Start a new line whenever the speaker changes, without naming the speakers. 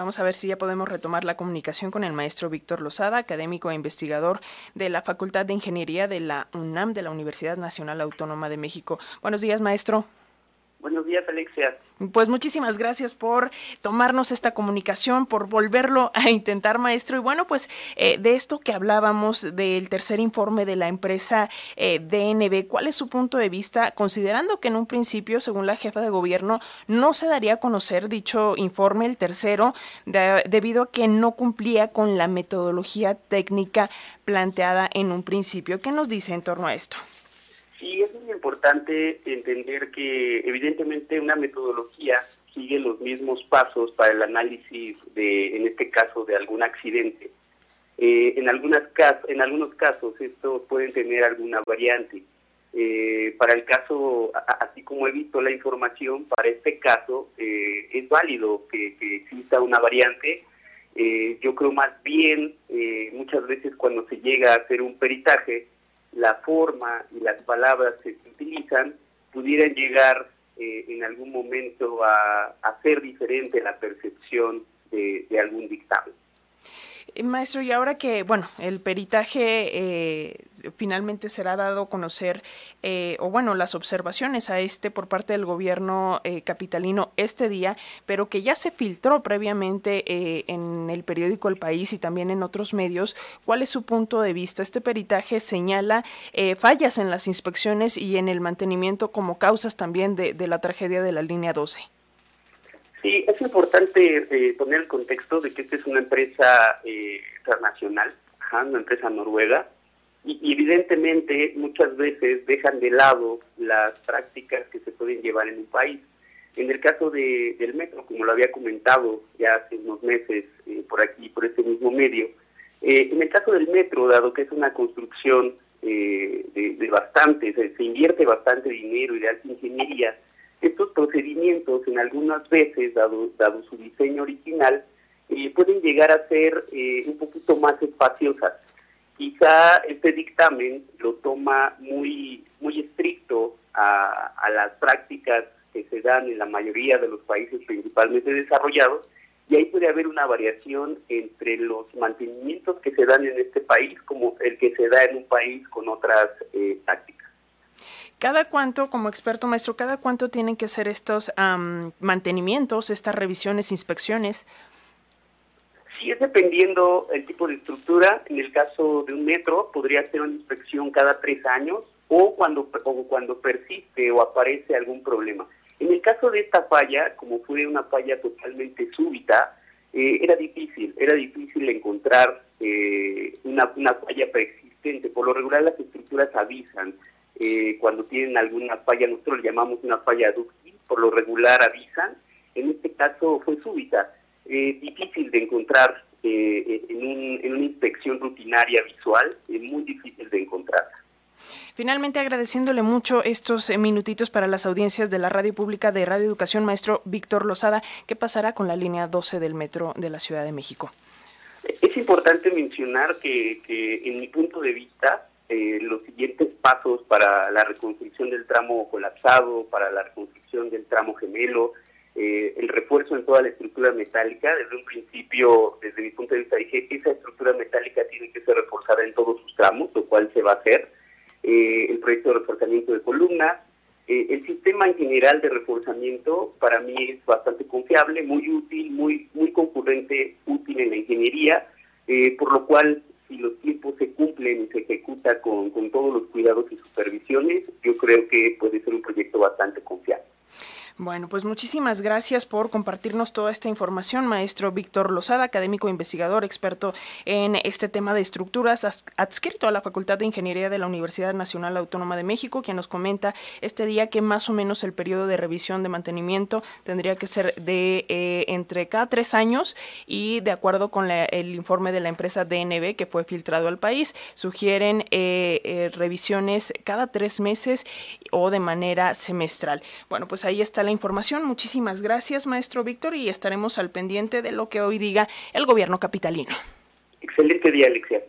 Vamos a ver si ya podemos retomar la comunicación con el maestro Víctor Lozada, académico e investigador de la Facultad de Ingeniería de la UNAM, de la Universidad Nacional Autónoma de México. Buenos días, maestro.
Buenos días, Alexia.
Pues muchísimas gracias por tomarnos esta comunicación, por volverlo a intentar, maestro. Y bueno, pues eh, de esto que hablábamos del tercer informe de la empresa eh, DNB, ¿cuál es su punto de vista, considerando que en un principio, según la jefa de gobierno, no se daría a conocer dicho informe, el tercero, debido a que no cumplía con la metodología técnica planteada en un principio? ¿Qué nos dice en torno a esto?
Sí, es importante entender que evidentemente una metodología sigue los mismos pasos para el análisis de, en este caso, de algún accidente. Eh, en, algunas en algunos casos esto pueden tener alguna variante. Eh, para el caso, así como he visto la información, para este caso eh, es válido que, que, exista una variante. yo creo más bien, muchas veces cuando se llega a hacer un peritaje, la forma y las palabras que se utilizan pudieran llegar eh, en algún momento a hacer diferente la percepción de algún dictamen.
Eh, maestro, y ahora que, bueno, el peritaje eh, finalmente será dado a conocer, eh, o bueno, las observaciones a este por parte del gobierno capitalino este día, pero que ya se filtró previamente en el periódico El País y también en otros medios, ¿cuál es su punto de vista? Este peritaje señala fallas en las inspecciones y en el mantenimiento como causas también de, de la tragedia de la línea 12.
Sí, es importante eh, poner el contexto de que esta es una empresa eh, internacional, una empresa noruega, y, evidentemente muchas veces dejan de lado las prácticas que se pueden llevar en un país. En el caso de, del metro, como lo había comentado ya hace unos meses eh, por aquí, por este mismo medio, en el caso del metro, dado que es una construcción de, bastante, se invierte bastante dinero y de alta ingeniería, procedimientos, en algunas veces, dado, dado su diseño original, eh, pueden llegar a ser eh, un poquito más espaciosas. Quizá este dictamen lo toma muy, muy estricto a, las prácticas que se dan en la mayoría de los países principalmente desarrollados, y ahí puede haber una variación entre los mantenimientos que se dan en este país como el que se da en un país con otras eh, tácticas.
¿Cada cuánto, como experto maestro, cada cuánto tienen que ser estos mantenimientos, estas revisiones, inspecciones?
Sí, es dependiendo el tipo de estructura. En el caso de un metro, podría ser una inspección cada tres años o cuando, o cuando persiste o aparece algún problema. En el caso de esta falla, como fue una falla totalmente súbita, eh, era difícil, era difícil encontrar eh, una, una falla preexistente. Por lo regular las estructuras avisan eh, cuando tienen alguna falla, nosotros le llamamos una falla dúctil, por lo regular avisan, en este caso fue súbita, eh, difícil de encontrar eh, en, un, en, una inspección rutinaria visual, es muy difícil de encontrar.
Finalmente, agradeciéndole mucho estos minutitos para las audiencias de la radio pública de Radio Educación, maestro Víctor Lozada, ¿qué pasará con la línea 12 del metro de la Ciudad de México?
Es importante mencionar que, que en mi punto de vista, eh, los siguientes pasos para la reconstrucción del tramo colapsado, para la reconstrucción del tramo gemelo, eh, el refuerzo en toda la estructura metálica. Desde un principio, desde mi punto de vista, dije que esa estructura metálica tiene que ser reforzada en todos sus tramos, lo cual se va a hacer. Eh, el proyecto de reforzamiento de columnas. el sistema en general de reforzamiento para mí es bastante confiable, muy útil, muy, muy concurrente, útil en la ingeniería, por lo cual si los tiempos se cumplen y se ejecuta con, con todos los cuidados y supervisiones, yo creo que puede ser un proyecto bastante confiable.
Bueno, pues muchísimas gracias por compartirnos toda esta información, maestro Víctor Lozada, académico investigador, experto en este tema de estructuras, adscrito a la Facultad de Ingeniería de la Universidad Nacional Autónoma de México, quien nos comenta este día que más o menos el periodo de revisión de mantenimiento tendría que ser de eh, entre cada tres años y de acuerdo con el informe de la empresa DNB que fue filtrado al país, sugieren eh, eh, revisiones cada tres meses o de manera semestral. Bueno, pues ahí está información. Muchísimas gracias, maestro Víctor, y estaremos al pendiente de lo que hoy diga el gobierno capitalino.
Excelente día, Alexia.